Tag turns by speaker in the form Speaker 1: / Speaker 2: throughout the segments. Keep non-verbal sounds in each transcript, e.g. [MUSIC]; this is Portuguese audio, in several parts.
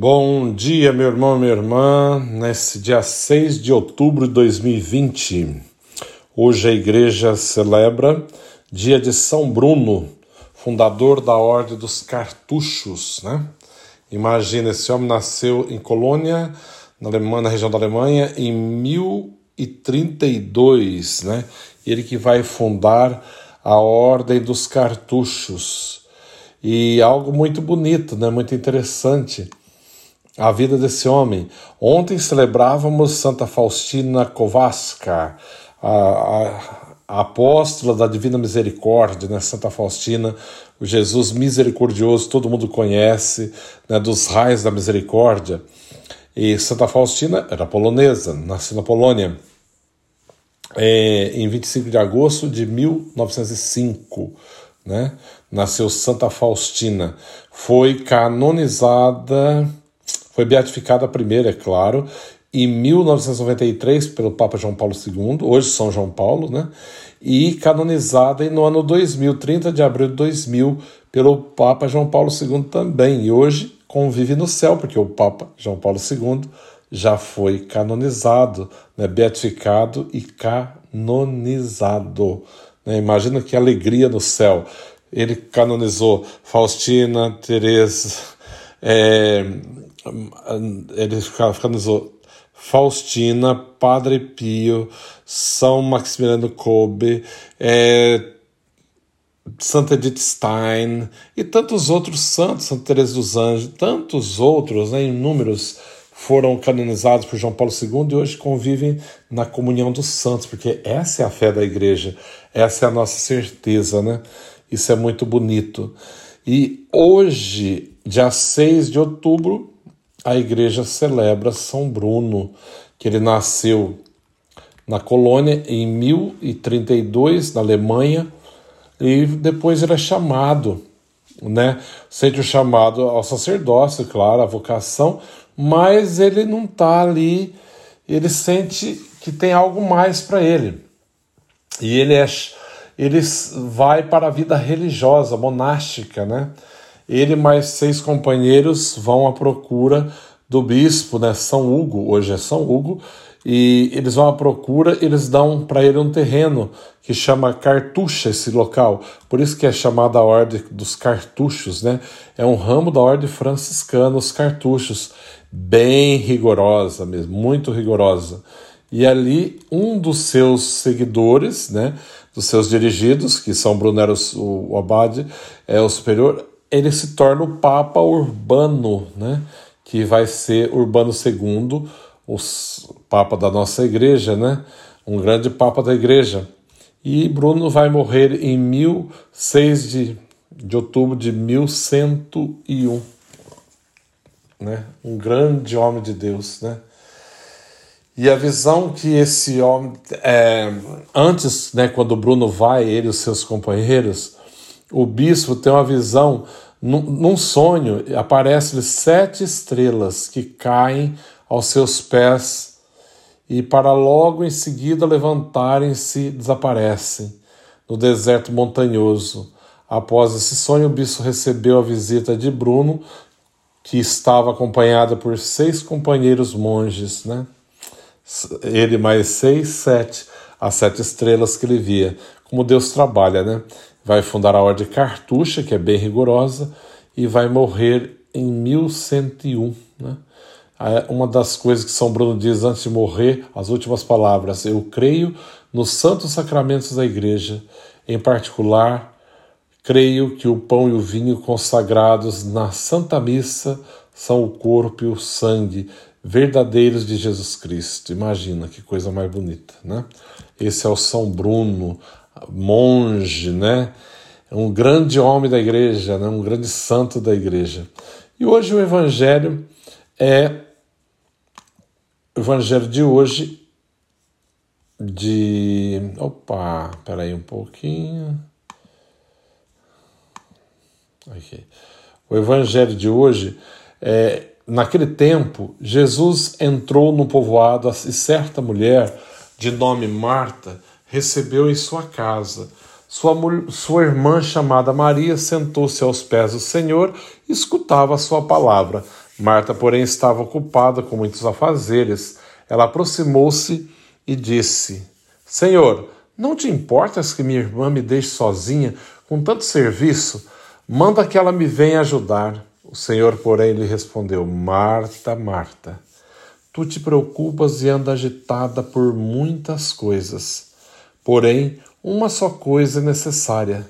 Speaker 1: Bom dia, meu irmão minha irmã, nesse dia 6 de outubro de 2020. Hoje a igreja celebra dia de São Bruno, fundador da Ordem dos Cartuchos, né? Imagina, esse homem nasceu em Colônia, na, Alemanha, na região da Alemanha, em 1032, né? Ele que vai fundar a Ordem dos Cartuchos. E algo muito bonito, né? Muito interessante a vida desse homem. Ontem celebrávamos Santa Faustina Kowalska, a, a, a, apóstola da Divina Misericórdia, né? Santa Faustina, o Jesus misericordioso, todo mundo conhece, né? dos raios da misericórdia. E Santa Faustina era polonesa, nasceu na Polônia. É, em 25 de agosto de 1905, né? nasceu Santa Faustina. Foi canonizada foi beatificada a primeira, é claro, em 1993 pelo Papa João Paulo II, hoje São João Paulo, né? E canonizada no ano 2000, 30 de abril de 2000, pelo Papa João Paulo II também. E hoje convive no céu, porque o Papa João Paulo II já foi canonizado, né? beatificado e canonizado. Né? Imagina que alegria no céu. Ele canonizou Faustina, Teresa, é, ele canonizou Faustina, Padre Pio, São Maximiliano Kolbe, é, Santa Edith Stein e tantos outros santos, Santa Teresa dos Anjos, tantos outros, né, inúmeros, foram canonizados por João Paulo II e hoje convivem na comunhão dos santos, porque essa é a fé da igreja, essa é a nossa certeza, né? Isso é muito bonito. E hoje, dia 6 de outubro, a igreja celebra São Bruno, que ele nasceu na colônia em 1032, na Alemanha, e depois ele é chamado, né? Sente o chamado ao sacerdócio, claro, a vocação, mas ele não está ali, ele sente que tem algo mais para ele. E ele é ele vai para a vida religiosa, monástica, né? Ele mais seis companheiros vão à procura do bispo, né, São Hugo, hoje é São Hugo, e eles vão à procura, eles dão para ele um terreno que chama Cartucha, esse local, por isso que é chamada a Ordem dos Cartuchos, né? É um ramo da Ordem Franciscana, os Cartuchos, bem rigorosa mesmo, muito rigorosa. E ali um dos seus seguidores, né, dos seus dirigidos, que São Bruno era o, o abade, é o superior, ele se torna o Papa Urbano, né? que vai ser Urbano II, o Papa da nossa igreja, né? um grande Papa da igreja. E Bruno vai morrer em 6 de, de outubro de 1101. Né? Um grande homem de Deus. Né? E a visão que esse homem. É, antes, né, quando Bruno vai, ele e os seus companheiros, o bispo tem uma visão, num, num sonho, aparecem sete estrelas que caem aos seus pés e, para logo em seguida levantarem-se, desaparecem no deserto montanhoso. Após esse sonho, o bispo recebeu a visita de Bruno, que estava acompanhado por seis companheiros monges, né? Ele mais seis, sete, as sete estrelas que ele via. Como Deus trabalha, né? Vai fundar a Ordem Cartucha, que é bem rigorosa, e vai morrer em 1101. Né? Uma das coisas que São Bruno diz antes de morrer, as últimas palavras: Eu creio nos santos sacramentos da Igreja, em particular, creio que o pão e o vinho consagrados na Santa Missa são o corpo e o sangue verdadeiros de Jesus Cristo. Imagina que coisa mais bonita, né? Esse é o São Bruno, monge, né? Um grande homem da igreja, né? um grande santo da igreja. E hoje o evangelho é o evangelho de hoje de opa, peraí um pouquinho. Okay. O evangelho de hoje é naquele tempo Jesus entrou no povoado e certa mulher de nome Marta recebeu em sua casa. Sua, sua irmã, chamada Maria, sentou-se aos pés do Senhor e escutava a sua palavra. Marta, porém, estava ocupada com muitos afazeres. Ela aproximou-se e disse: Senhor, não te importas que minha irmã me deixe sozinha com tanto serviço? Manda que ela me venha ajudar. O Senhor, porém, lhe respondeu: Marta, Marta, tu te preocupas e anda agitada por muitas coisas. Porém, uma só coisa é necessária.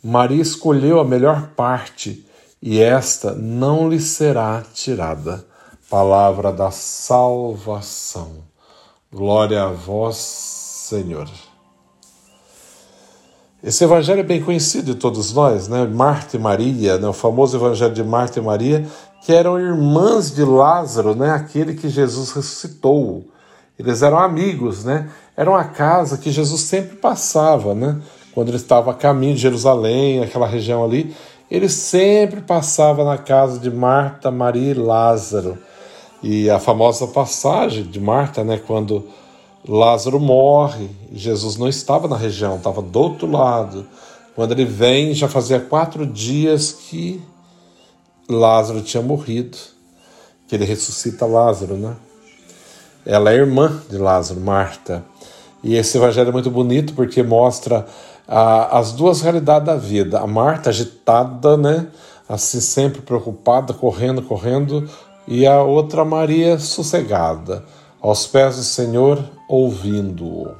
Speaker 1: Maria escolheu a melhor parte e esta não lhe será tirada. Palavra da salvação. Glória a vós, Senhor. Esse evangelho é bem conhecido de todos nós, né? Marta e Maria, né? o famoso evangelho de Marta e Maria, que eram irmãs de Lázaro, né? Aquele que Jesus ressuscitou. Eles eram amigos, né? Era uma casa que Jesus sempre passava, né? Quando ele estava a caminho de Jerusalém, aquela região ali, ele sempre passava na casa de Marta, Maria e Lázaro. E a famosa passagem de Marta, né? Quando Lázaro morre, Jesus não estava na região, estava do outro lado. Quando ele vem, já fazia quatro dias que Lázaro tinha morrido, que ele ressuscita Lázaro, né? Ela é irmã de Lázaro, Marta. E esse evangelho é muito bonito porque mostra ah, as duas realidades da vida. A Marta agitada, né? Assim, sempre preocupada, correndo, correndo, e a outra Maria sossegada aos pés do Senhor, ouvindo-o.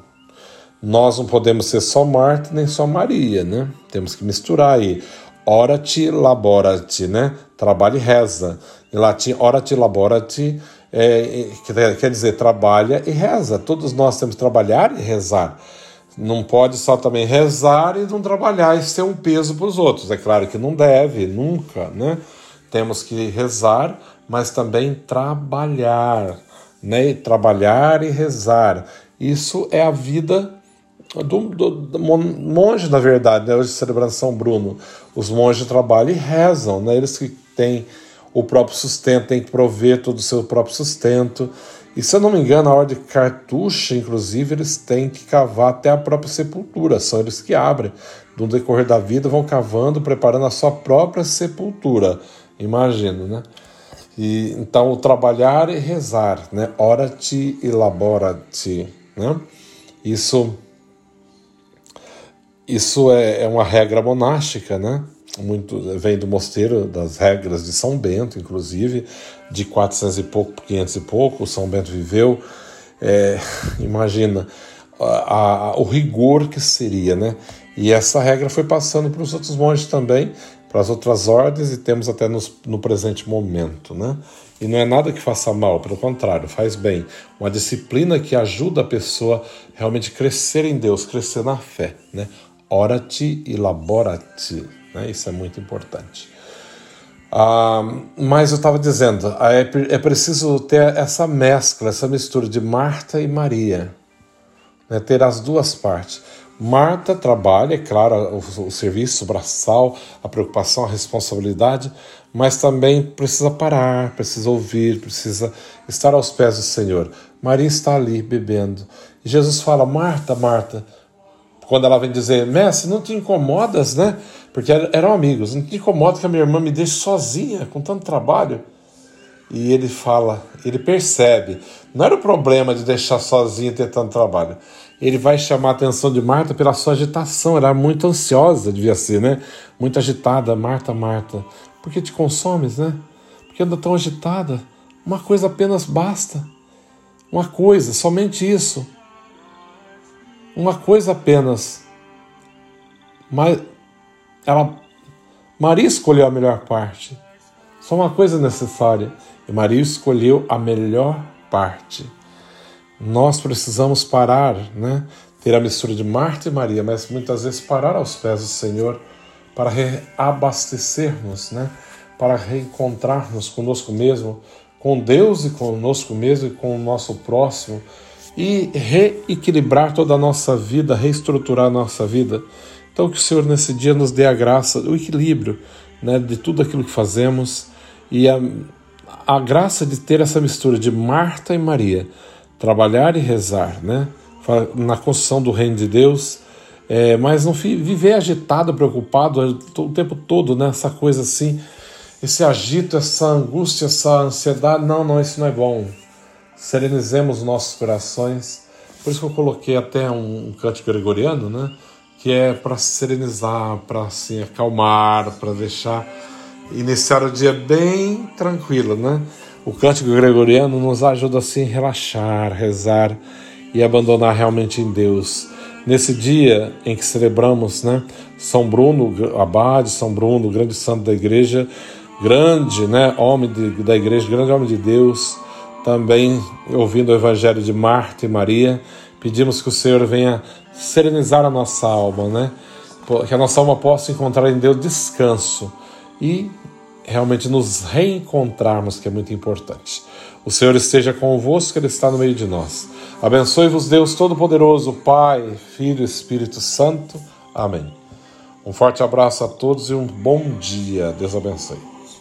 Speaker 1: Nós não podemos ser só Marta nem só Maria, né? Temos que misturar aí. Ora-te, labora-te, né? Trabalha e reza. Em latim, ora-te, labora-te, é, quer dizer, trabalha e reza. Todos nós temos que trabalhar e rezar. Não pode só também rezar e não trabalhar e ser um peso para os outros. É claro que não deve, nunca, né? Temos que rezar, mas também trabalhar né? trabalhar e rezar. Isso é a vida do, do, do monge, na verdade, né? hoje celebrando São Bruno. Os monges trabalham e rezam, né? eles que têm o próprio sustento, têm que prover todo o seu próprio sustento. E se eu não me engano, a ordem cartucha, inclusive, eles têm que cavar até a própria sepultura, são eles que abrem. No decorrer da vida, vão cavando, preparando a sua própria sepultura. Imagino, né? E, então, o trabalhar e rezar, né? Ora-te e labora-te, né? Isso, isso é, é, uma regra monástica, né? Muito, vem do mosteiro das regras de São Bento, inclusive, de 400 e pouco, 500 e pouco, São Bento viveu. É, [LAUGHS] imagina a, a, o rigor que seria, né? E essa regra foi passando para os outros monges também, para as outras ordens e temos até nos, no presente momento, né? E não é nada que faça mal, pelo contrário, faz bem. Uma disciplina que ajuda a pessoa realmente crescer em Deus, crescer na fé, né? Ora-te e labora-te, né? Isso é muito importante. Ah, mas eu estava dizendo, é, é preciso ter essa mescla, essa mistura de Marta e Maria, né? ter as duas partes. Marta trabalha, é claro, o, o serviço, o braçal, a preocupação, a responsabilidade, mas também precisa parar, precisa ouvir, precisa estar aos pés do Senhor. Maria está ali bebendo. E Jesus fala: Marta, Marta, quando ela vem dizer, Mestre, não te incomodas, né? Porque eram amigos, não te incomoda que a minha irmã me deixe sozinha, com tanto trabalho? E ele fala, ele percebe, não era o problema de deixar sozinha ter tanto trabalho ele vai chamar a atenção de Marta pela sua agitação. Ela era muito ansiosa, devia ser, né? Muito agitada. Marta, Marta, por que te consomes, né? Por que anda tão agitada? Uma coisa apenas basta. Uma coisa, somente isso. Uma coisa apenas. Mas ela, Maria escolheu a melhor parte. Só uma coisa necessária. E Maria escolheu a melhor parte. Nós precisamos parar, né? ter a mistura de Marta e Maria, mas muitas vezes parar aos pés do Senhor para reabastecermos, né? para reencontrarmos conosco mesmo, com Deus e conosco mesmo e com o nosso próximo e reequilibrar toda a nossa vida, reestruturar a nossa vida. Então, que o Senhor nesse dia nos dê a graça, o equilíbrio né, de tudo aquilo que fazemos e a, a graça de ter essa mistura de Marta e Maria trabalhar e rezar, né? Na construção do reino de Deus, é, mas não viver agitado, preocupado o tempo todo, né? Essa coisa assim esse agito, essa angústia, essa ansiedade. Não, não, isso não é bom. Serenizemos nossos corações. Por isso que eu coloquei até um, cântico gregoriano, né? Que é para serenizar, para assim, acalmar, para deixar iniciar o dia bem tranquilo, né? O cântico gregoriano nos ajuda assim a relaxar, rezar e abandonar realmente em Deus. Nesse dia em que celebramos, né, São Bruno, abade São Bruno, grande santo da igreja, grande, né, homem de, da igreja, grande homem de Deus, também ouvindo o evangelho de Marta e Maria, pedimos que o Senhor venha serenizar a nossa alma, né? Que a nossa alma possa encontrar em Deus descanso e realmente nos reencontrarmos, que é muito importante. O Senhor esteja convosco, Ele está no meio de nós. Abençoe-vos, Deus Todo-Poderoso, Pai, Filho e Espírito Santo. Amém. Um forte abraço a todos e um bom dia. Deus abençoe.